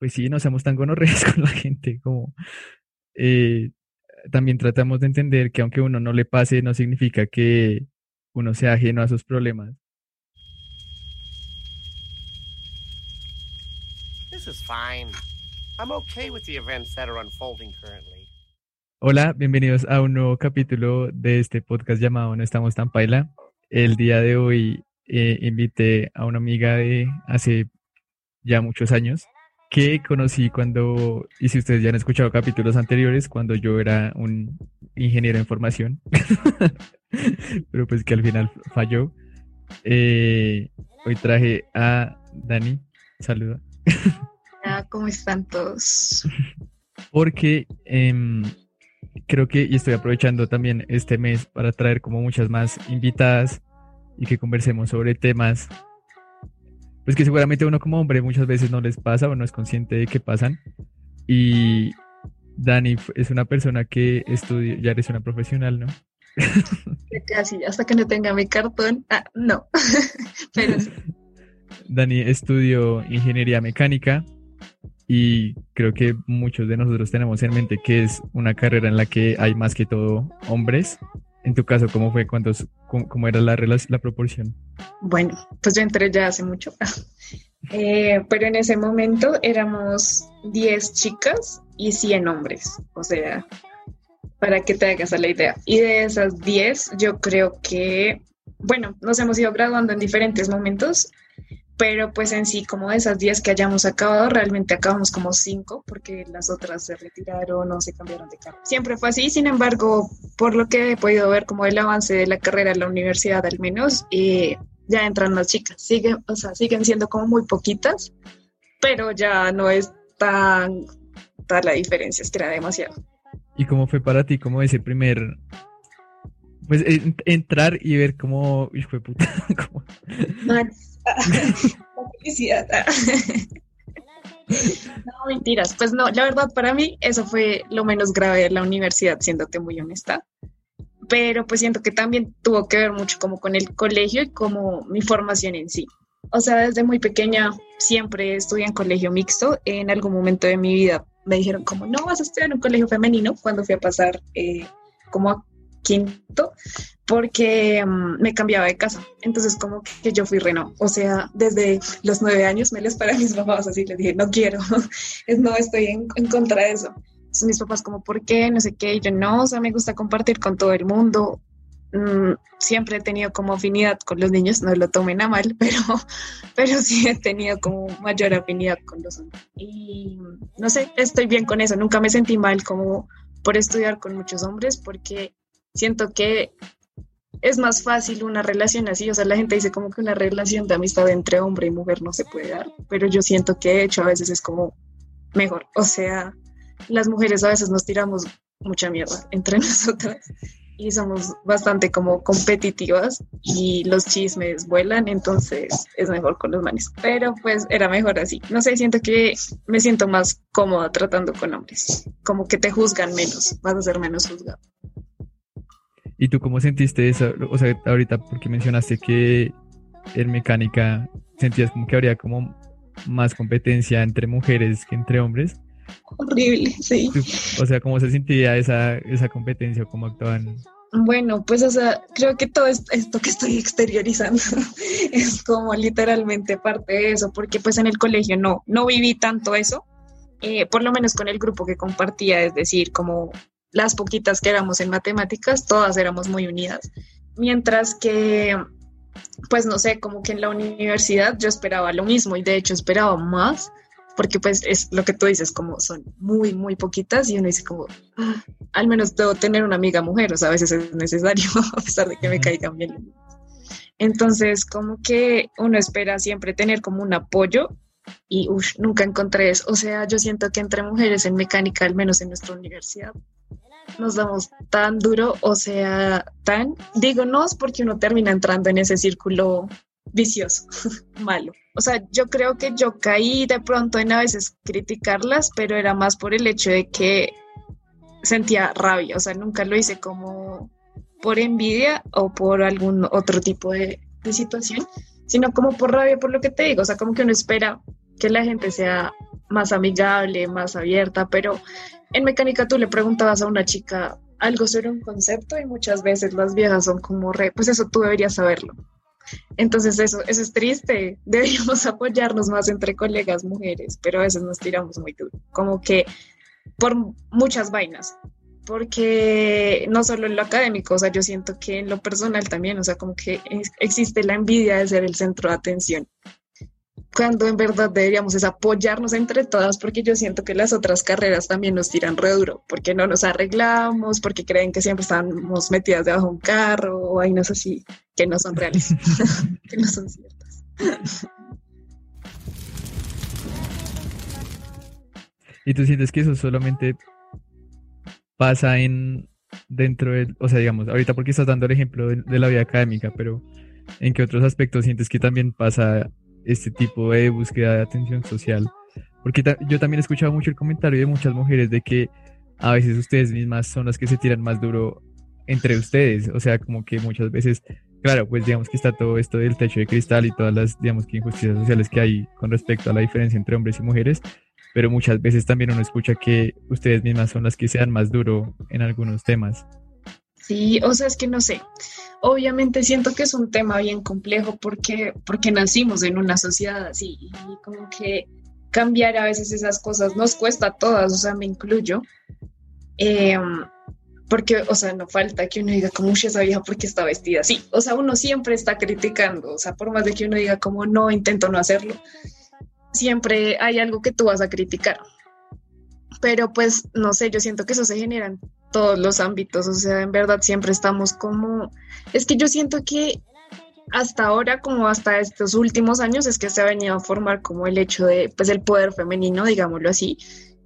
pues sí, no seamos tan gonorreas con la gente, como eh, también tratamos de entender que aunque uno no le pase, no significa que uno sea ajeno a sus problemas. Hola, bienvenidos a un nuevo capítulo de este podcast llamado No estamos tan paila. El día de hoy eh, invité a una amiga de hace ya muchos años que conocí cuando, y si ustedes ya han escuchado capítulos anteriores, cuando yo era un ingeniero en formación, pero pues que al final falló. Eh, hoy traje a Dani. Saluda. Hola, ¿cómo están todos? Porque em, creo que, y estoy aprovechando también este mes para traer como muchas más invitadas y que conversemos sobre temas pues que seguramente uno como hombre muchas veces no les pasa o no es consciente de que pasan. Y Dani es una persona que estudia, ya eres una profesional, ¿no? Casi, hasta que no tenga mi cartón. Ah, no. Pero Dani estudió ingeniería mecánica y creo que muchos de nosotros tenemos en mente que es una carrera en la que hay más que todo hombres en tu caso, ¿cómo fue? ¿Cuántos, cómo, era la, la proporción? Bueno, pues yo entré ya hace mucho, eh, pero en ese momento éramos 10 chicas y 100 hombres, o sea, para que te hagas la idea. Y de esas 10, yo creo que, bueno, nos hemos ido graduando en diferentes momentos pero pues en sí, como de esas 10 que hayamos acabado, realmente acabamos como 5 porque las otras se retiraron o se cambiaron de carrera. Siempre fue así, sin embargo, por lo que he podido ver como el avance de la carrera en la universidad al menos, eh, ya entran las chicas, siguen, o sea, siguen siendo como muy poquitas, pero ya no es tan, tan la diferencia, es que era demasiado. ¿Y cómo fue para ti, como ese primer pues entrar y ver cómo, hijo de puta, como... no, mentiras. Pues no, la verdad para mí eso fue lo menos grave de la universidad, siéndote muy honesta. Pero pues siento que también tuvo que ver mucho como con el colegio y como mi formación en sí. O sea, desde muy pequeña siempre estudié en colegio mixto. En algún momento de mi vida me dijeron como, no, vas a estudiar en un colegio femenino cuando fui a pasar eh, como a quinto porque mm, me cambiaba de casa. Entonces como que yo fui reno. O sea, desde los nueve años me les para mis papás así, les dije, no quiero, no estoy en, contra de eso. Entonces mis papás como, ¿por qué? No sé qué. Yo no, o sea, me gusta compartir con todo el mundo. Mm, siempre he tenido como afinidad con los niños, no lo tomen a mal, pero, pero sí he tenido como mayor afinidad con los hombres. Y no sé, estoy bien con eso. Nunca me sentí mal como por estudiar con muchos hombres porque siento que es más fácil una relación así, o sea, la gente dice como que una relación de amistad entre hombre y mujer no se puede dar, pero yo siento que de hecho a veces es como mejor, o sea, las mujeres a veces nos tiramos mucha mierda entre nosotras y somos bastante como competitivas y los chismes vuelan, entonces es mejor con los manes. Pero pues era mejor así. No sé, siento que me siento más cómoda tratando con hombres, como que te juzgan menos, vas a ser menos juzgado. ¿Y tú cómo sentiste eso? O sea, ahorita porque mencionaste que en mecánica sentías como que habría como más competencia entre mujeres que entre hombres. Horrible, sí. O sea, ¿cómo se sentía esa, esa competencia? ¿Cómo actuaban? Bueno, pues o sea, creo que todo esto que estoy exteriorizando es como literalmente parte de eso, porque pues en el colegio no, no viví tanto eso, eh, por lo menos con el grupo que compartía, es decir, como las poquitas que éramos en matemáticas, todas éramos muy unidas. Mientras que, pues no sé, como que en la universidad yo esperaba lo mismo y de hecho esperaba más, porque pues es lo que tú dices, como son muy, muy poquitas y uno dice como, ah, al menos debo tener una amiga mujer, o sea, a veces es necesario, a pesar de que me caigan bien. Entonces, como que uno espera siempre tener como un apoyo y nunca encontré eso. O sea, yo siento que entre mujeres en mecánica, al menos en nuestra universidad, nos damos tan duro, o sea, tan, digo, no es porque uno termina entrando en ese círculo vicioso, malo. O sea, yo creo que yo caí de pronto en a veces criticarlas, pero era más por el hecho de que sentía rabia, o sea, nunca lo hice como por envidia o por algún otro tipo de, situación, sino como por rabia, por lo que te digo, o sea, como que uno espera que la gente sea más amigable, más abierta, pero en mecánica tú le preguntabas a una chica algo sobre un concepto y muchas veces las viejas son como re, pues eso tú deberías saberlo. Entonces eso, eso es triste, deberíamos apoyarnos más entre colegas mujeres, pero a veces nos tiramos muy duro, como que por muchas vainas, porque no solo en lo académico, o sea, yo siento que en lo personal también, o sea, como que existe la envidia de ser el centro de atención cuando en verdad deberíamos es apoyarnos entre todas, porque yo siento que las otras carreras también nos tiran re duro, porque no nos arreglamos, porque creen que siempre estamos metidas debajo de un carro o vainas así que no son reales, que no son ciertas. ¿Y tú sientes que eso solamente pasa en dentro del, o sea, digamos, ahorita porque estás dando el ejemplo de, de la vida académica, pero ¿en qué otros aspectos sientes que también pasa este tipo de búsqueda de atención social. Porque yo también he escuchado mucho el comentario de muchas mujeres de que a veces ustedes mismas son las que se tiran más duro entre ustedes. O sea, como que muchas veces, claro, pues digamos que está todo esto del techo de cristal y todas las, digamos que injusticias sociales que hay con respecto a la diferencia entre hombres y mujeres. Pero muchas veces también uno escucha que ustedes mismas son las que se dan más duro en algunos temas. Sí, o sea, es que no sé. Obviamente siento que es un tema bien complejo porque, porque nacimos en una sociedad así y como que cambiar a veces esas cosas nos cuesta a todas, o sea, me incluyo. Em, porque, o sea, no falta que uno diga como esa vieja porque está vestida así. O sea, uno siempre está criticando, o sea, por más de que uno diga como no, intento no hacerlo, siempre hay algo que tú vas a criticar. Pero pues, no sé, yo siento que eso se genera todos los ámbitos, o sea, en verdad siempre estamos como, es que yo siento que hasta ahora, como hasta estos últimos años, es que se ha venido a formar como el hecho de, pues, el poder femenino, digámoslo así,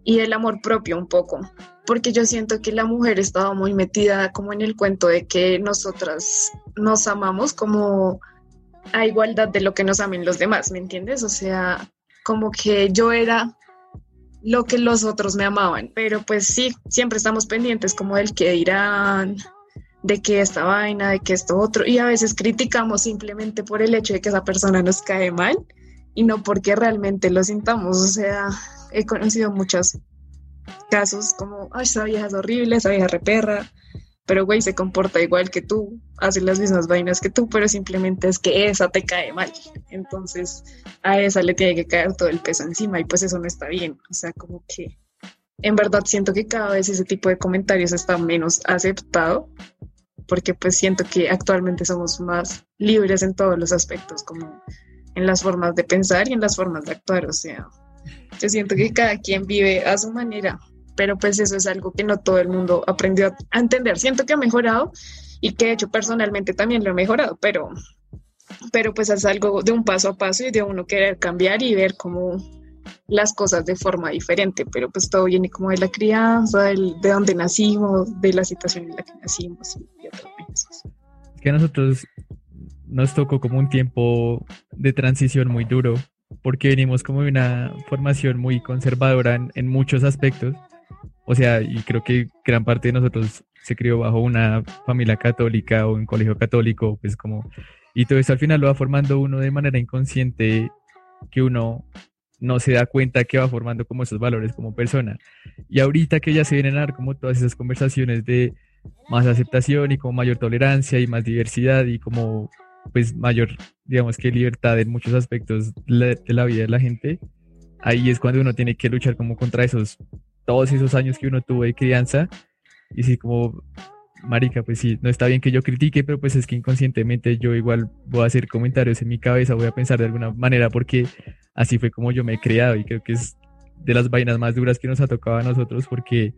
y el amor propio un poco, porque yo siento que la mujer estaba muy metida como en el cuento de que nosotras nos amamos como a igualdad de lo que nos amen los demás, ¿me entiendes? O sea, como que yo era lo que los otros me amaban. Pero pues sí, siempre estamos pendientes como del que dirán, de que esta vaina, de que esto otro. Y a veces criticamos simplemente por el hecho de que esa persona nos cae mal y no porque realmente lo sintamos. O sea, he conocido muchos casos como, ay, esa vieja es horrible, esa vieja reperra, pero güey se comporta igual que tú, hace las mismas vainas que tú, pero simplemente es que esa te cae mal. Entonces a esa le tiene que caer todo el peso encima y pues eso no está bien. O sea, como que en verdad siento que cada vez ese tipo de comentarios está menos aceptado porque pues siento que actualmente somos más libres en todos los aspectos, como en las formas de pensar y en las formas de actuar. O sea, yo siento que cada quien vive a su manera pero pues eso es algo que no todo el mundo aprendió a entender. Siento que ha mejorado y que de hecho personalmente también lo he mejorado, pero, pero pues es algo de un paso a paso y de uno querer cambiar y ver cómo las cosas de forma diferente, pero pues todo viene como de la crianza, de dónde nacimos, de la situación en la que nacimos y, otras cosas. Que a nosotros nos tocó como un tiempo de transición muy duro, porque venimos como de una formación muy conservadora en muchos aspectos o sea, y creo que gran parte de nosotros se crió bajo una familia católica o un colegio católico, pues como, y todo eso al final lo va formando uno de manera inconsciente que uno no se da cuenta que va formando como esos valores como persona. Y ahorita que ya se vienen a dar como todas esas conversaciones de más aceptación y como mayor tolerancia y más diversidad y como pues mayor, digamos que libertad en muchos aspectos de la vida de la gente, ahí es cuando uno tiene que luchar como contra esos todos esos años que uno tuvo de crianza. Y sí, como, marica, pues sí, no está bien que yo critique, pero pues es que inconscientemente yo igual voy a hacer comentarios en mi cabeza, voy a pensar de alguna manera, porque así fue como yo me he creado y creo que es de las vainas más duras que nos ha tocado a nosotros, porque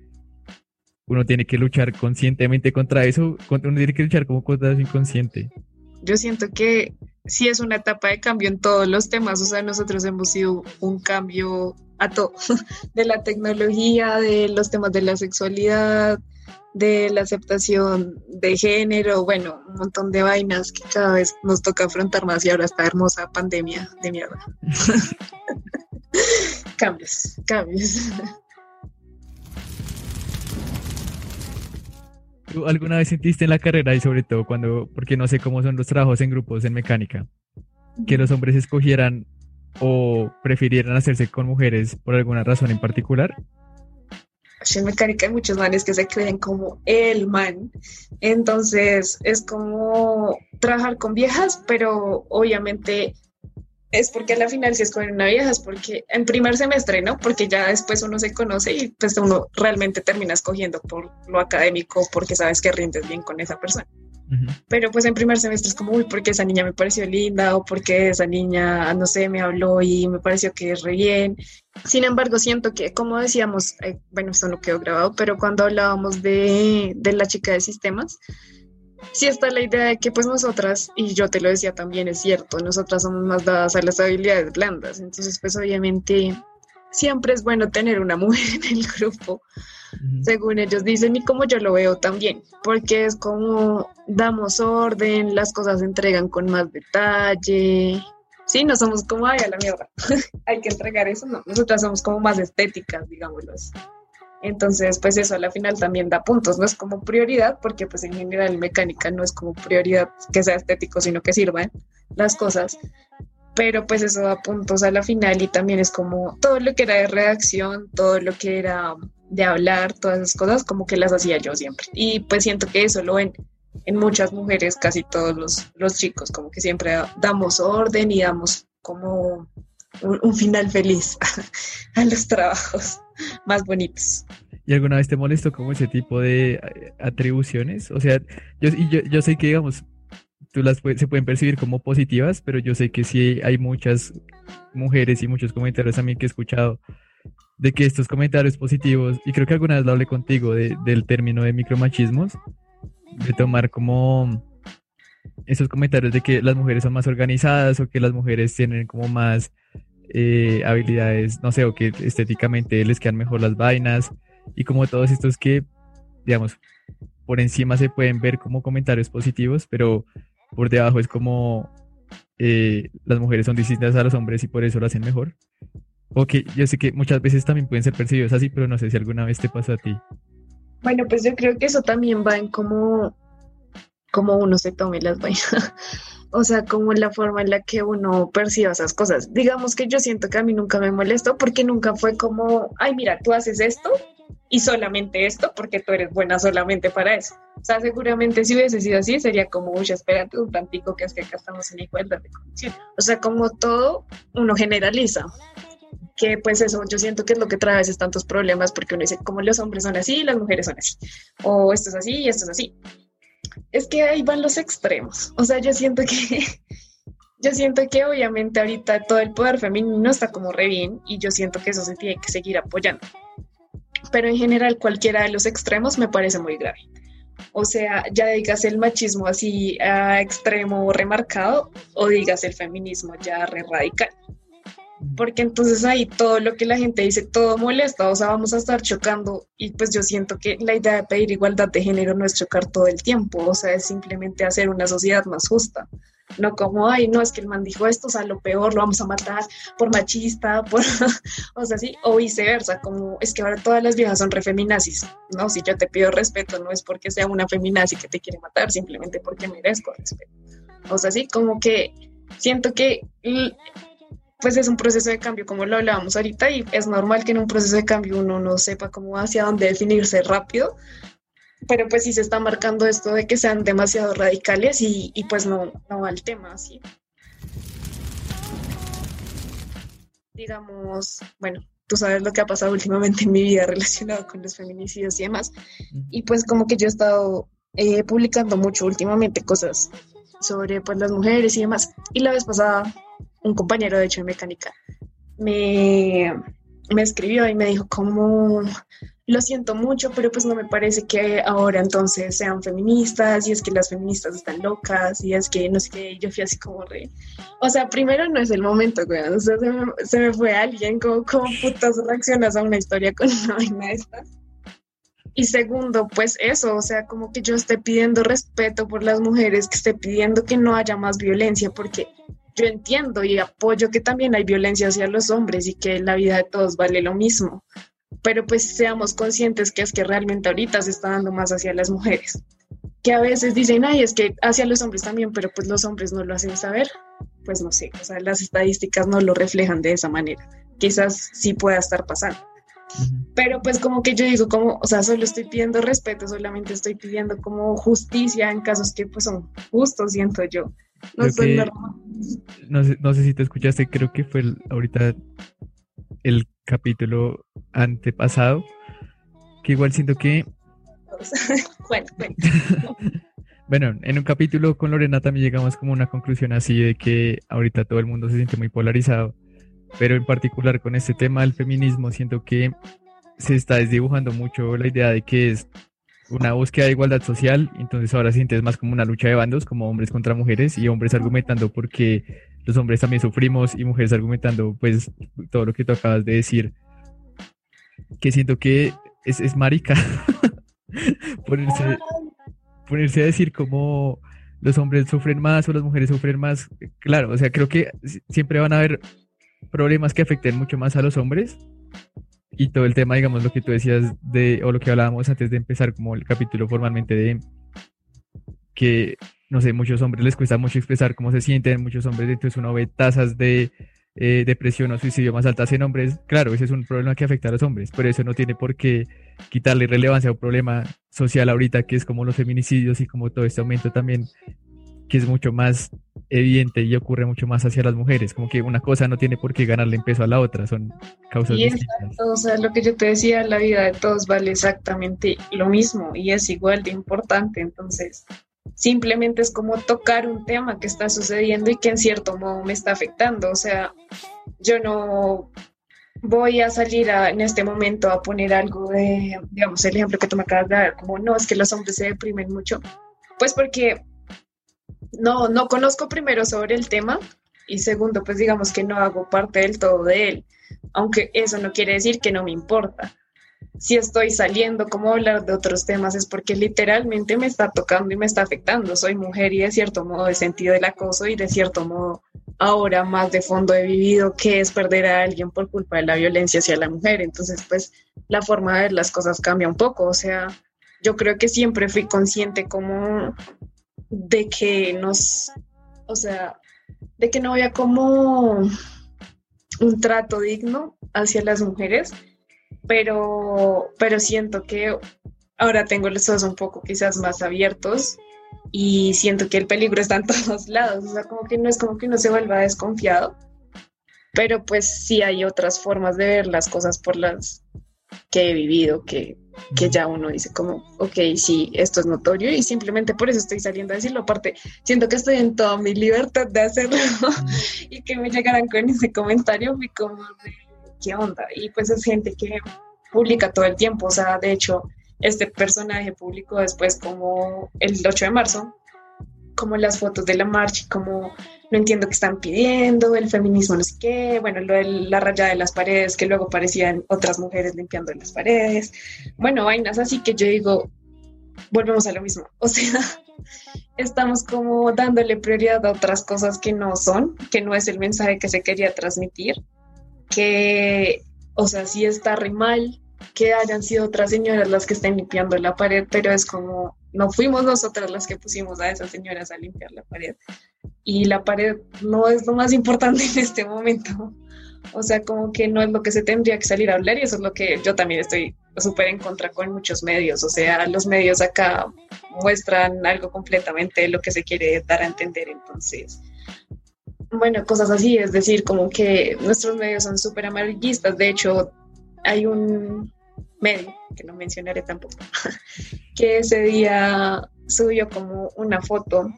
uno tiene que luchar conscientemente contra eso, uno tiene que luchar como contra eso inconsciente. Yo siento que sí es una etapa de cambio en todos los temas, o sea, nosotros hemos sido un cambio a todo, de la tecnología, de los temas de la sexualidad, de la aceptación de género, bueno, un montón de vainas que cada vez nos toca afrontar más y ahora esta hermosa pandemia de mierda. cambios, cambios. ¿Tú alguna vez sentiste en la carrera y sobre todo cuando, porque no sé cómo son los trabajos en grupos en mecánica, que los hombres escogieran o prefirieran hacerse con mujeres por alguna razón en particular? En mecánica hay muchos manes que se creen como el man. Entonces es como trabajar con viejas, pero obviamente es porque a la final si escogen una vieja es porque en primer semestre, ¿no? Porque ya después uno se conoce y pues uno realmente termina escogiendo por lo académico porque sabes que rindes bien con esa persona. Pero pues en primer semestre es como, uy, porque esa niña me pareció linda o porque esa niña, no sé, me habló y me pareció que es re bien. Sin embargo, siento que, como decíamos, eh, bueno, esto no quedó grabado, pero cuando hablábamos de, de la chica de sistemas, sí está la idea de que pues nosotras, y yo te lo decía también, es cierto, nosotras somos más dadas a las habilidades blandas, entonces pues obviamente siempre es bueno tener una mujer en el grupo, según ellos dicen y como yo lo veo también, porque es como damos orden, las cosas se entregan con más detalle. Sí, no somos como, ay, a la mierda, hay que entregar eso, no, nosotras somos como más estéticas, digámoslo así. Entonces, pues eso a la final también da puntos, no es como prioridad, porque pues en general mecánica no es como prioridad que sea estético, sino que sirvan las cosas. Pero pues eso da puntos a la final y también es como todo lo que era de redacción, todo lo que era de hablar, todas esas cosas, como que las hacía yo siempre. Y pues siento que eso lo ven en muchas mujeres, casi todos los, los chicos, como que siempre damos orden y damos como un, final feliz a los trabajos más bonitos. ¿Y alguna vez te molestó como ese tipo de eh, atribuciones? O sea, yo, yo, yo sé que, digamos, tú las se pueden percibir como positivas, pero yo sé que sí hay muchas mujeres y muchos comentarios mí que he escuchado de que estos comentarios positivos, y creo que alguna vez lo hablé contigo del término de micromachismos, de tomar como esos comentarios de que las mujeres son más organizadas o que las mujeres tienen como más eh, habilidades, no sé, o que estéticamente les quedan mejor las vainas y como todos estos que, digamos, por encima se pueden ver como comentarios positivos, pero por debajo es como eh, las mujeres son distintas a los hombres y por eso lo hacen mejor. O que yo sé que muchas veces también pueden ser percibidos así, pero no sé si alguna vez te pasó a ti. Bueno, pues yo creo que eso también va en cómo, cómo uno se tome las vainas o sea, como la forma en la que uno percibe esas cosas. Digamos que yo siento que a mí nunca me molestó porque nunca fue como, ay, mira, tú haces esto y solamente esto porque tú eres buena solamente para eso. O sea, seguramente si hubiese sido así sería como, uy, espérate un tantico que es que acá estamos en igualdad de condiciones. O sea, como todo, uno generaliza que pues eso yo siento que es lo que trae a veces tantos problemas porque uno dice como los hombres son así, las mujeres son así, o esto es así y esto es así es que ahí van los extremos. O sea, yo siento que, yo siento que obviamente ahorita todo el poder femenino está como re bien y yo siento que eso se tiene que seguir apoyando. Pero en general cualquiera de los extremos me parece muy grave. O sea, ya digas el machismo así a extremo remarcado o digas el feminismo ya re radical porque entonces ahí todo lo que la gente dice, todo molesta, o sea, vamos a estar chocando y pues yo siento que la idea de pedir igualdad de género no es chocar todo el tiempo, o sea, es simplemente hacer una sociedad más justa, no como, ay, no, es que el man dijo esto, o sea, lo peor, lo vamos a matar por machista, por, o sea, sí, o viceversa, como es que ahora todas las viejas son refeminazis, ¿no? Si yo te pido respeto, no es porque sea una feminazi que te quiere matar, simplemente porque merezco respeto. O sea, sí, como que siento que pues es un proceso de cambio, como lo hablábamos ahorita, y es normal que en un proceso de cambio uno no sepa cómo hacia dónde definirse rápido, pero pues sí se está marcando esto de que sean demasiado radicales y, pues no, no va el tema así. Digamos, bueno, tú sabes lo que ha pasado últimamente en mi vida relacionado con los feminicidios y demás, y pues como que yo he estado eh, publicando mucho últimamente cosas sobre pues las mujeres y demás, y la vez pasada un compañero de hecho de mecánica, me, me escribió y me dijo como, lo siento mucho, pero pues no me parece que ahora entonces sean feministas y es que las feministas están locas y es que no sé qué, yo fui así como re... O sea, primero no es el momento, güey, o sea, se me, se me fue alguien, como, ¿cómo putas reaccionas a una historia con una vaina de estas? Y segundo, pues eso, o sea, como que yo esté pidiendo respeto por las mujeres, que esté pidiendo que no haya más violencia, porque yo entiendo y apoyo que también hay violencia hacia los hombres y que la vida de todos vale lo mismo, pero pues seamos conscientes que es que realmente ahorita se está dando más hacia las mujeres, que a veces dicen, ay, es que hacia los hombres también, pero pues los hombres no lo hacen saber. pues no sé, o sea, las estadísticas no lo reflejan de esa manera. Quizás sí pueda estar pasando. Pero pues como que yo digo, como, o sea, solo estoy pidiendo respeto, solamente estoy pidiendo como justicia en casos que pues son justos, siento yo. No, no, sé, no sé si te escuchaste, creo que fue ahorita el capítulo antepasado, que igual siento que... bueno, bueno. bueno, en un capítulo con Lorena también llegamos como a una conclusión así de que ahorita todo el mundo se siente muy polarizado pero en particular con este tema del feminismo siento que se está desdibujando mucho la idea de que es una búsqueda de igualdad social, entonces ahora sientes más como una lucha de bandos, como hombres contra mujeres y hombres argumentando porque los hombres también sufrimos y mujeres argumentando pues todo lo que tú acabas de decir, que siento que es, es marica ponerse, ponerse a decir como los hombres sufren más o las mujeres sufren más, claro, o sea, creo que siempre van a haber problemas que afecten mucho más a los hombres. Y todo el tema, digamos, lo que tú decías de, o lo que hablábamos antes de empezar como el capítulo formalmente de que, no sé, muchos hombres les cuesta mucho expresar cómo se sienten, muchos hombres, entonces uno ve tasas de eh, depresión o suicidio más altas en hombres. Claro, ese es un problema que afecta a los hombres, pero eso no tiene por qué quitarle relevancia a un problema social ahorita que es como los feminicidios y como todo este aumento también que es mucho más evidente y ocurre mucho más hacia las mujeres, como que una cosa no tiene por qué ganarle en peso a la otra, son causas y distintas. o sea, lo que yo te decía, la vida de todos vale exactamente lo mismo y es igual de importante, entonces simplemente es como tocar un tema que está sucediendo y que en cierto modo me está afectando, o sea, yo no voy a salir en este momento a poner algo de, digamos, el ejemplo que tú me acabas de dar, como no, es que los hombres se deprimen mucho, pues porque no, no conozco primero sobre el tema y segundo, pues digamos que no hago parte del todo de él, aunque eso no quiere decir que no me importa. Si estoy saliendo como hablar de otros temas es porque literalmente me está tocando y me está afectando. Soy mujer y de cierto modo he sentido el acoso y de cierto modo ahora más de fondo he vivido que es perder a alguien por culpa de la violencia hacia la mujer. Entonces, pues la forma de ver las cosas cambia un poco. O sea, yo creo que siempre fui consciente como de que nos, o sea, de que no había como un trato digno hacia las mujeres, pero, pero siento que ahora tengo los ojos un poco quizás más abiertos y siento que el peligro está en todos lados, o sea, como que no es como que uno se vuelva desconfiado, pero pues sí hay otras formas de ver las cosas por las que he vivido que que ya uno dice como, ok, sí, esto es notorio y simplemente por eso estoy saliendo a decirlo. Aparte, siento que estoy en toda mi libertad de hacerlo y que me llegaran con ese comentario, fui como, ¿qué onda? Y pues es gente que publica todo el tiempo, o sea, de hecho, este personaje publicó después como el 8 de marzo, como las fotos de la marcha, como no entiendo qué están pidiendo, el feminismo no sé qué, bueno, lo de la raya de las paredes, que luego parecían otras mujeres limpiando las paredes, bueno, vainas así que yo digo, volvemos a lo mismo, o sea, estamos como dándole prioridad a otras cosas que no son, que no es el mensaje que se quería transmitir, que, o sea, sí está re mal que hayan sido otras señoras las que estén limpiando la pared, pero es como, no fuimos nosotras las que pusimos a esas señoras a limpiar la pared y la pared no es lo más importante en este momento. O sea, como que no es lo que se tendría que salir a hablar y eso es lo que yo también estoy súper en contra con muchos medios. O sea, los medios acá muestran algo completamente lo que se quiere dar a entender. Entonces, bueno, cosas así, es decir, como que nuestros medios son súper amarillistas. De hecho, hay un medio, que no mencionaré tampoco, que ese día subió como una foto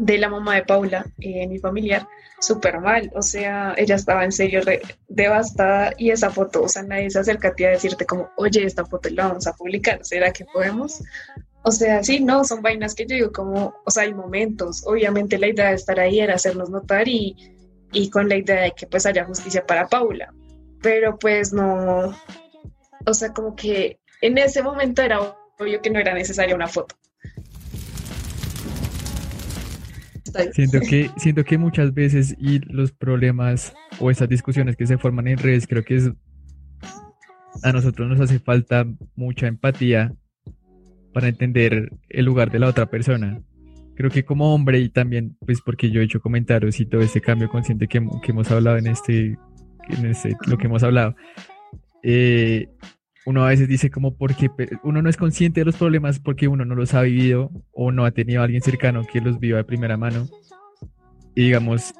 de la mamá de Paula, eh, mi familiar, súper mal. O sea, ella estaba en serio devastada y esa foto, o sea, nadie se acerca a ti a decirte como, oye, esta foto la vamos a publicar, ¿será que podemos? O sea, sí, no, son vainas que yo digo como, o sea, hay momentos. Obviamente la idea de estar ahí era hacernos notar y, y con la idea de que pues haya justicia para Paula. Pero pues no, o sea, como que en ese momento era obvio que no era necesaria una foto. Siento que, siento que muchas veces y los problemas o esas discusiones que se forman en redes, creo que es a nosotros nos hace falta mucha empatía para entender el lugar de la otra persona. creo que como hombre y también, pues porque yo he hecho comentarios y todo este cambio consciente que, que hemos hablado en este, en este, lo que hemos hablado, eh, uno a veces dice como porque uno no es consciente de los problemas porque uno no los ha vivido o no ha tenido a alguien cercano que los viva de primera mano. Y digamos,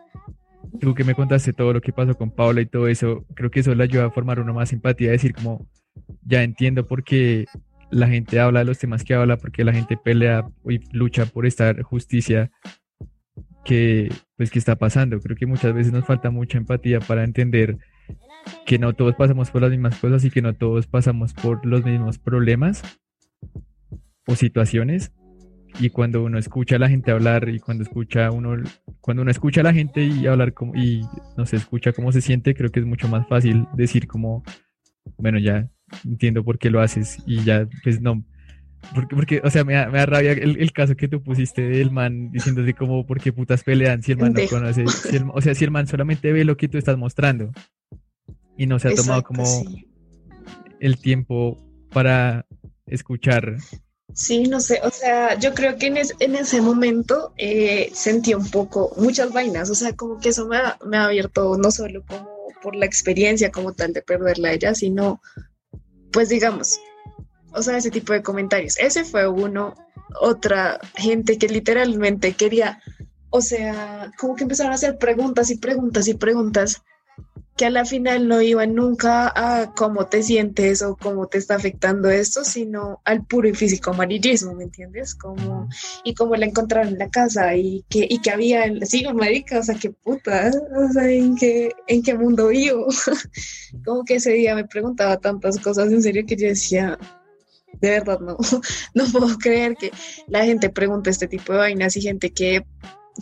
tú que me contaste todo lo que pasó con Paula y todo eso, creo que eso le ayuda a formar uno más empatía, decir como, ya entiendo por qué la gente habla de los temas que habla, porque la gente pelea y lucha por esta justicia que, pues, que está pasando. Creo que muchas veces nos falta mucha empatía para entender que no todos pasamos por las mismas cosas y que no todos pasamos por los mismos problemas o situaciones. Y cuando uno escucha a la gente hablar y cuando escucha uno, cuando uno escucha a la gente y hablar como, y no se escucha cómo se siente, creo que es mucho más fácil decir como, bueno, ya entiendo por qué lo haces y ya, pues no, porque, porque o sea, me da, me da rabia el, caso que tú pusiste del man diciendo así como, ¿por qué putas pelean si el man no conoce? o sea, si el man solamente ve lo que tú estás mostrando y no se ha tomado como el tiempo para escuchar. Sí, no sé, o sea, yo creo que en, en ese momento eh, sentí un poco muchas vainas, o sea, como que eso me ha, me ha abierto no solo como por la experiencia como tal de perderla a ella, sino, pues digamos, o sea, ese tipo de comentarios. Ese fue uno, otra gente que literalmente quería, o sea, como que empezaron a hacer preguntas y preguntas y preguntas que a la final no iban nunca a cómo te sientes o cómo te está afectando esto, sino al puro y físico amarillismo, ¿me entiendes? Como, y cómo la encontraron en la casa y que, y que había, sí, marica, o sea, qué puta, o sea, ¿en qué, en qué mundo vivo? como que ese día me preguntaba tantas cosas en serio que yo decía, de verdad no, no puedo creer que la gente pregunte este tipo de vainas y gente que,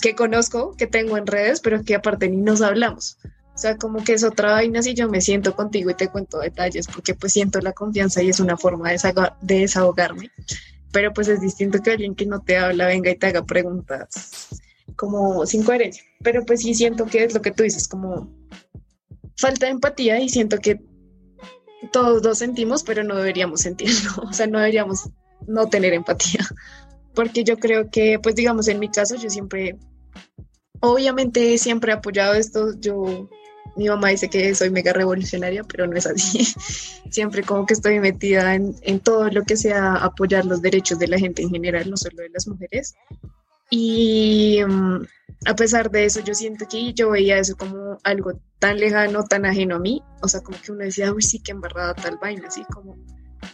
que conozco, que tengo en redes, pero que aparte ni nos hablamos. O sea, como que es otra vaina si yo me siento contigo y te cuento detalles, porque pues siento la confianza y es una forma de, desahogarme. Pero pues es distinto que alguien que no te habla venga y te haga preguntas como sin coherencia. Pero pues sí siento que es lo que tú dices, como falta de empatía y siento que todos lo sentimos, pero no deberíamos sentirlo. O sea, no deberíamos no tener empatía. Porque yo creo que, pues digamos, en mi caso, yo siempre, obviamente siempre he apoyado esto. Yo mi mamá dice que soy mega revolucionaria, pero no es así. Siempre como que estoy metida en, en, todo lo que sea apoyar los derechos de la gente en general, no solo de las mujeres. Y um, a pesar de eso, yo siento que yo veía eso como algo tan lejano, tan ajeno a mí. O sea, como que uno decía, uy, sí que embarrada tal vaina, así como,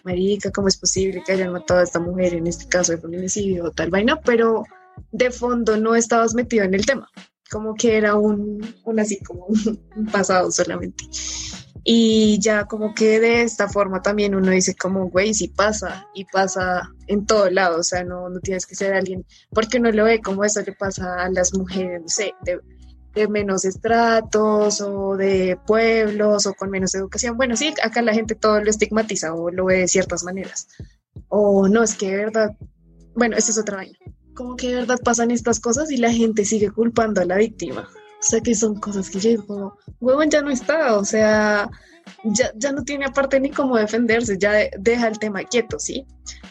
marica, ¿cómo es posible que hayan matado a esta mujer en este caso de feminicidio o tal vaina? Pero de fondo no estabas metido en el tema como que era un, un así como un pasado solamente. Y ya como que de esta forma también uno dice como, güey, si pasa y pasa en todo lado, o sea, no, no tienes que ser alguien, porque uno lo ve como eso le pasa a las mujeres, no sé, de, de menos estratos o de pueblos o con menos educación. Bueno, sí, acá la gente todo lo estigmatiza o lo ve de ciertas maneras. O no, es que de verdad, bueno, esa es otra vaina como que de verdad pasan estas cosas y la gente sigue culpando a la víctima. O sea, que son cosas que yo digo como, huevón ya no está, o sea, ya, ya no tiene aparte ni cómo defenderse, ya deja el tema quieto, ¿sí?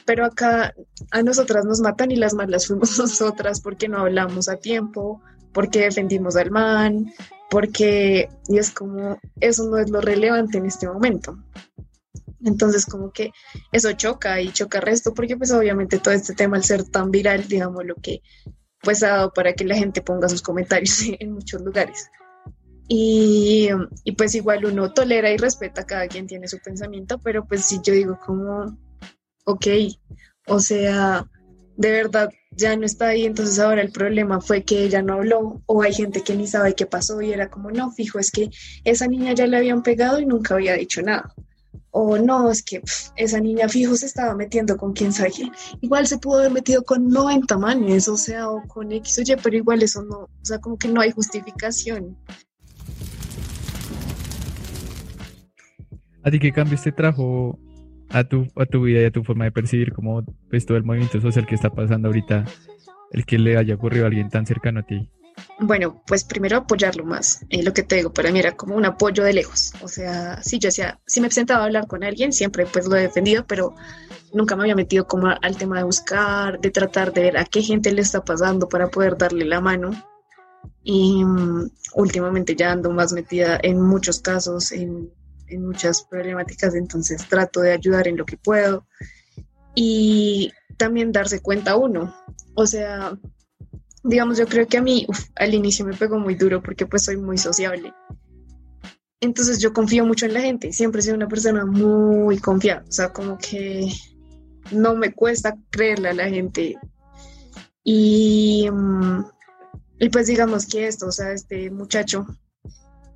Pero acá a nosotras nos matan y las malas fuimos nosotras porque no hablamos a tiempo, porque defendimos al man, porque, y es como, eso no es lo relevante en este momento. Entonces como que eso choca y choca resto porque pues obviamente todo este tema al ser tan viral, digamos, lo que pues ha dado para que la gente ponga sus comentarios en muchos lugares. Y, y, pues igual uno tolera y respeta, cada quien tiene su pensamiento, pero pues si yo digo como, ok, o sea, de verdad ya no está ahí, entonces ahora el problema fue que ella no habló o hay gente que ni sabe qué pasó y era como, no, fijo, es que esa niña ya le habían pegado y nunca había dicho nada o no, es que esa niña fijo se estaba metiendo con quién sabe quién. Igual se pudo haber metido con 90 manes, o sea, o con X o Y, pero igual eso no, o sea, como que no hay justificación. ¿A ti qué cambios te trajo a tu, a tu vida y a tu forma de percibir como pues, todo el movimiento social que está pasando ahorita, el que le haya ocurrido a alguien tan cercano a ti? Bueno, pues primero apoyarlo más. Eh, lo que te digo, para mí era como un apoyo de lejos. O sea, si yo decía, si me presentaba a hablar con alguien, siempre pues lo he defendido, pero nunca me había metido como al tema de buscar, de tratar de ver a qué gente le está pasando para poder darle la mano. Y mm, últimamente ya ando más metida en muchos casos, en, en muchas problemáticas, entonces trato de ayudar en lo que puedo. Y también darse cuenta uno. O sea, digamos, yo creo que a mí al inicio me pegó muy duro porque pues soy muy sociable. Entonces yo confío mucho en la gente, siempre he sido una persona muy confiada, o sea, como que no me cuesta creerle a la gente. Y, mm, y pues digamos que esto, o sea, este muchacho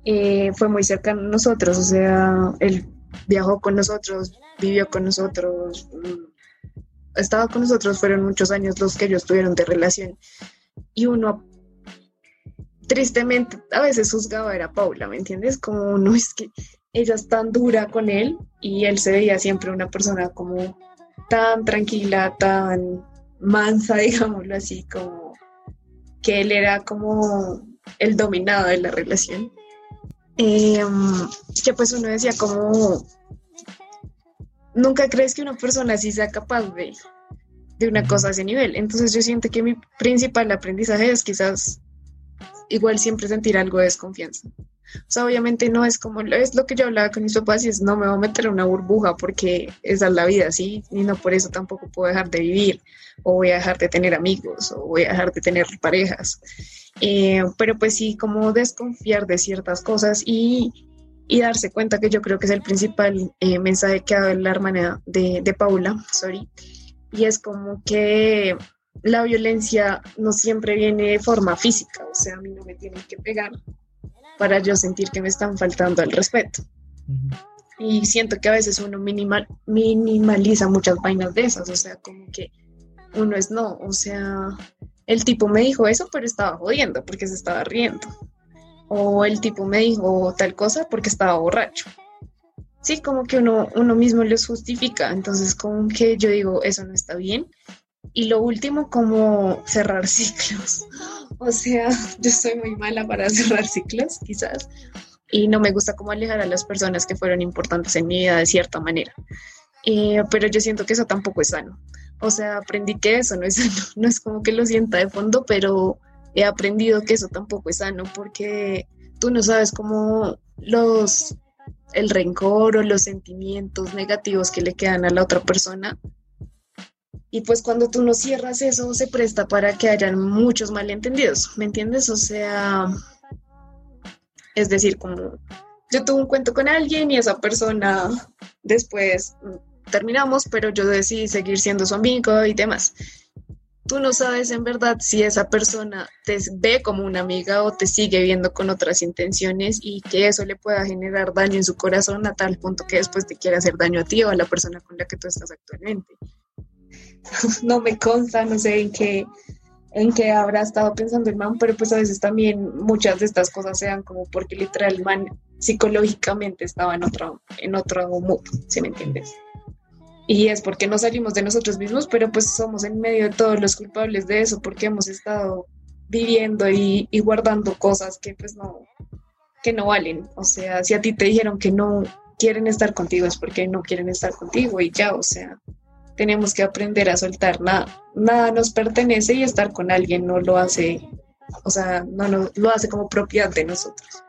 eh, fue muy cercano a nosotros, o sea, él viajó con nosotros, vivió con nosotros, mm, estaba con nosotros, fueron muchos años los que ellos tuvieron de relación y uno tristemente a veces juzgaba a Paula, ¿me entiendes? Como no es que ella es tan dura con él y él se veía siempre una persona como tan tranquila, tan mansa, digámoslo así, como que él era como el dominado de la relación. Em, que pues uno decía como, nunca crees que una persona así sea capaz de, de una cosa a ese nivel. Entonces yo siento que mi principal aprendizaje es quizás igual siempre sentir algo de desconfianza. O sea, obviamente no es como, es lo que yo hablaba con mis papás y es no me voy a meter en una burbuja porque esa es la vida, ¿sí? Y no por eso tampoco puedo dejar de vivir o voy a dejar de tener amigos o voy a dejar de tener parejas. Eh, pero pues sí, como desconfiar de ciertas cosas y, y, darse cuenta que yo creo que es el principal eh, mensaje que ha dado la hermana de, de Paula, sorry, y es como que la violencia no siempre viene de forma física, o sea, a mí no me tienen que pegar para yo sentir que me están faltando al respeto. Y siento que a veces uno minimal, minimaliza muchas vainas de esas, o sea, como que uno es no, o sea, el tipo me dijo eso, pero estaba jodiendo porque se estaba riendo. O el tipo me dijo tal cosa porque estaba borracho sí, como que uno, uno mismo los justifica. Entonces, como que yo digo, eso no está bien. Y lo último, como cerrar ciclos. O sea, yo soy muy mala para cerrar ciclos, quizás. Y no me gusta como alejar a las personas que fueron importantes en mi vida de cierta manera. Eh, pero yo siento que eso tampoco es sano. O sea, aprendí que eso no es sano. No es como que lo sienta de fondo, pero he aprendido que eso tampoco es sano porque tú no sabes cómo los el rencor o los sentimientos negativos que le quedan a la otra persona. Y pues cuando tú no cierras eso, se presta para que hayan muchos malentendidos, ¿me entiendes? O sea, es decir, como yo tuve un cuento con alguien y esa persona después terminamos, pero yo decidí seguir siendo su amigo y demás tú no sabes en verdad si esa persona te ve como una amiga o te sigue viendo con otras intenciones y que eso le pueda generar daño en su corazón a tal punto que después te quiera hacer daño a ti o a la persona con la que tú estás actualmente. no me consta, no sé en qué en qué habrá estado pensando el man, pero pues a veces también muchas de estas cosas sean como porque literal el man psicológicamente estaba en otro, en otro mood, si me entiendes y es porque no salimos de nosotros mismos, pero pues somos en medio de todos los culpables de eso, porque hemos estado viviendo y, guardando cosas que pues no, que no valen. O sea, si a ti te dijeron que no quieren estar contigo es porque no quieren estar contigo y ya, o sea, tenemos que aprender a soltar nada, nada nos pertenece y estar con alguien no lo hace, o sea, no, no lo hace como propiedad de nosotros.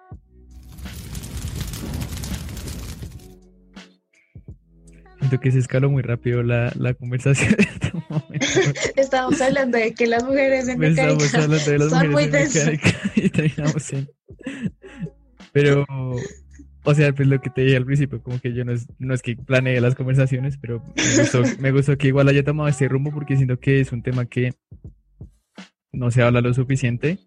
Siento que se escaló muy rápido la, la conversación en este momento. Estábamos hablando de que las mujeres en mecánica Estamos hablando de las son mujeres en mecánica y terminamos en... Pero, o sea, pues lo que te dije al principio, como que yo no es, no es que planeé las conversaciones, pero me gustó, me gustó que igual haya tomado este rumbo porque siento que es un tema que no se habla lo suficiente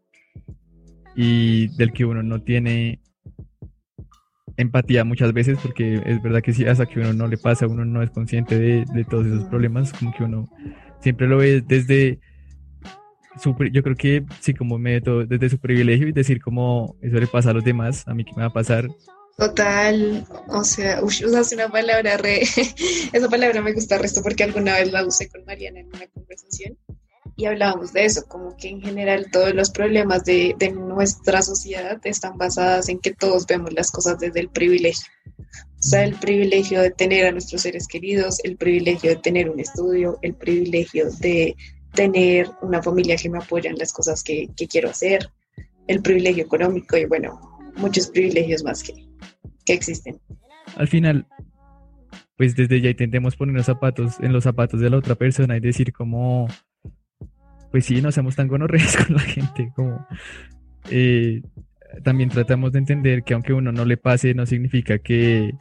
y del que uno no tiene empatía muchas veces, porque es verdad que si hasta que uno no le pasa, uno no es consciente de, de todos esos problemas, como que uno siempre lo ve desde su, yo creo que sí, como medio desde su privilegio y decir como eso le pasa a los demás, a mí que me va a pasar. Total, o sea, usas una palabra re, esa palabra me gusta resto porque alguna vez la usé con Mariana en una conversación y hablábamos de eso, como que en general todos los problemas de, de nuestra sociedad están basados en que todos vemos las cosas desde el privilegio. O sea, el privilegio de tener a nuestros seres queridos, el privilegio de tener un estudio, el privilegio de tener una familia que me apoya en las cosas que, que quiero hacer, el privilegio económico y bueno, muchos privilegios más que, que existen. Al final, pues desde ya intentemos poner los zapatos en los zapatos de la otra persona y decir como, pues sí, no seamos tan gonorreas con la gente, como eh, también tratamos de entender que aunque uno no le pase, no significa que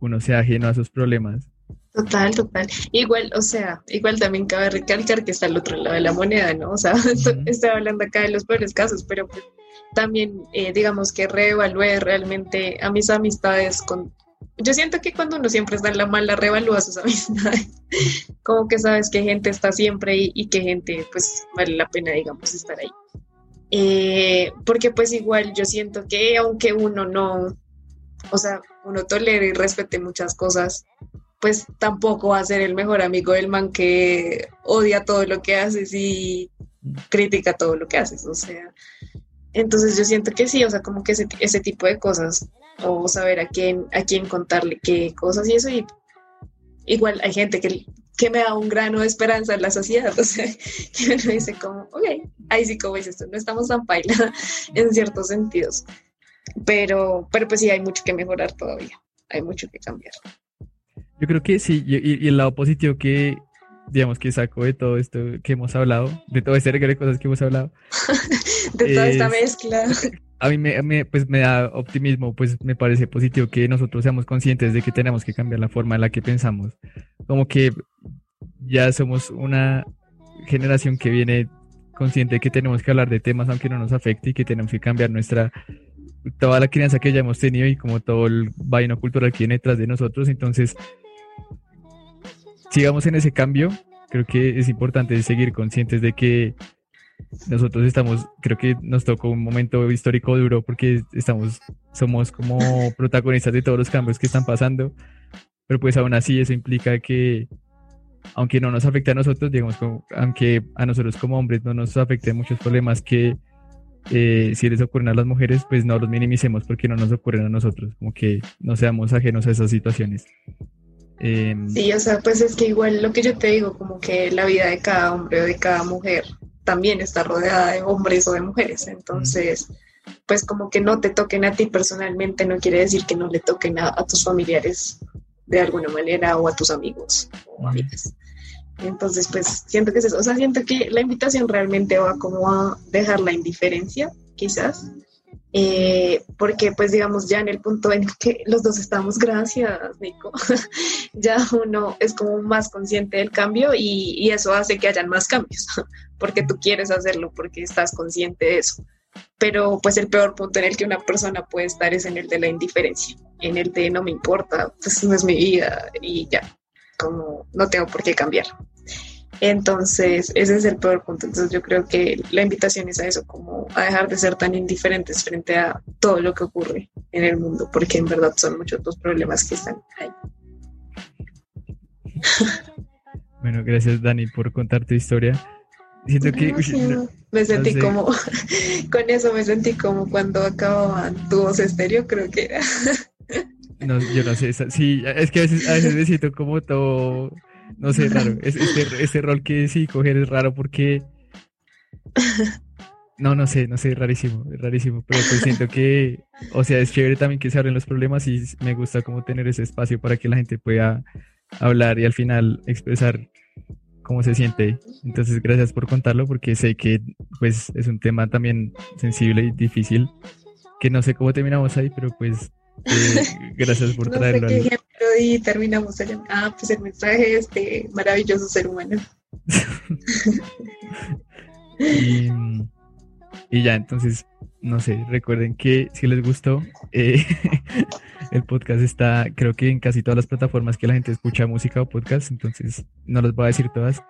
uno sea ajeno a sus problemas. Total, total. Igual, o sea, igual también cabe recalcar que está al otro lado de la moneda, ¿no? O sea, estoy hablando acá de los peores casos, pero pues, también eh, digamos que reevalué realmente a mis amistades con... Yo siento que cuando uno siempre está en la mala, reevalúa sus amistades. Como que sabes que gente está siempre y, y que gente pues vale la pena, digamos, estar ahí. Eh, porque pues igual yo siento que aunque uno no, o sea, uno tolere y respete muchas cosas, pues tampoco va a ser el mejor amigo del man que odia todo lo que haces y critica todo lo que haces, o entonces yo siento que sí, o sea, como que ese tipo de cosas, o saber a quién, a quién contarle qué cosas y eso, y igual hay gente que que me da un grano de esperanza en la sociedad, que me dice como, ok, ahí sí como dices tú, no estamos tan paila en ciertos sentidos, pero, pero pues sí hay mucho que mejorar todavía, hay mucho que cambiar. Yo creo que sí, y, el lado positivo que, digamos, que saco de todo esto que hemos hablado, de todo este regalo de cosas que hemos hablado. de toda esta mezcla. A mí me, me, pues me da optimismo, pues me parece positivo que nosotros seamos conscientes de que tenemos que cambiar la forma en la que pensamos. Como que ya somos una generación que viene consciente de que tenemos que hablar de temas aunque no nos afecte y que tenemos que cambiar nuestra toda la crianza que ya hemos tenido y como todo el vaino cultural que viene detrás de nosotros. Entonces, sigamos en ese cambio. Creo que es importante seguir conscientes de que nosotros estamos, creo que nos tocó un momento histórico duro porque estamos, somos como protagonistas de todos los cambios que están pasando, pero pues aún así eso implica que aunque no nos afecte a nosotros, digamos, aunque a nosotros como hombres no nos afecte muchos problemas que eh, si les ocurren a las mujeres, pues no los minimicemos porque no nos ocurren a nosotros, como que no seamos ajenos a esas situaciones. Em, sí, o sea, pues es que igual lo que yo te digo, como que la vida de cada hombre o de cada mujer también está rodeada de hombres o de mujeres, entonces, pues como que no te toquen a ti personalmente no quiere decir que no le toquen a, tus familiares de alguna manera o a tus amigos o amigas. Entonces, pues siento que es eso. O sea, siento que la invitación realmente va como a dejar la indiferencia, quizás. Eh, porque, pues, digamos, ya en el punto en que los dos estamos, gracias, Nico, ya uno es como más consciente del cambio y, y eso hace que hayan más cambios, porque tú quieres hacerlo, porque estás consciente de eso. Pero, pues, el peor punto en el que una persona puede estar es en el de la indiferencia, en el de no me importa, pues no es mi vida y ya como no tengo por qué cambiar. Entonces, ese es el peor punto. Entonces, yo creo que la invitación es a eso, como a dejar de ser tan indiferentes frente a todo lo que ocurre en el mundo, porque en verdad son muchos los problemas que están ahí. Bueno, gracias Dani por contar tu historia. Siento que me sentí como con eso me sentí como cuando acababan tu voz estéreo, creo que era. No, yo no sé, sí, es que a veces, a veces me siento como todo, no sé, raro. Es, este, este, rol que sí coger es raro porque... No, no sé, no sé, rarísimo, rarísimo, pero pues siento que, o sea, es chévere también que se abren los problemas y me gusta como tener ese espacio para que la gente pueda hablar y al final expresar cómo se siente. Entonces, gracias por contarlo porque sé que pues es un tema también sensible y difícil, que no sé cómo terminamos ahí, pero pues gracias por traerlo. y terminamos allá. Ah, pues el mensaje de este maravilloso ser humano. y, ya, entonces, no sé, recuerden que si les gustó, eh, el podcast está, creo que en casi todas las plataformas que la gente escucha música o podcast, entonces no los voy a decir todas.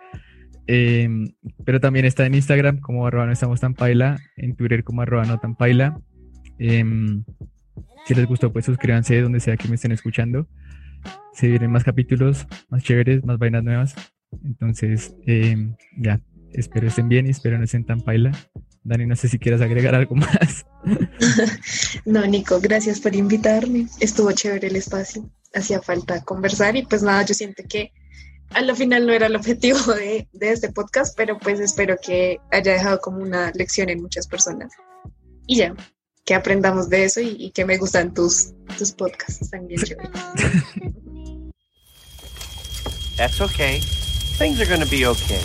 Em, pero también está en Instagram como arroba no estamos tan paila, en Twitter como arroba no tan paila. Em, si les gustó, pues suscríbanse donde sea que me estén escuchando. Se vienen más capítulos, más chéveres, más vainas nuevas. Entonces, em, ya, espero estén bien y espero no estén tan paila. Dani, no sé si quieras agregar algo más. no, Nico, gracias por invitarme. Estuvo chévere el espacio. Hacía falta conversar y pues nada, yo siento que a lo final no era el objetivo de, este podcast, pero pues espero que haya dejado como una lección en muchas personas. Y ya, que aprendamos de eso y, que me gustan tus, tus podcasts, están bien chéveres. That's okay. Things are gonna be okay.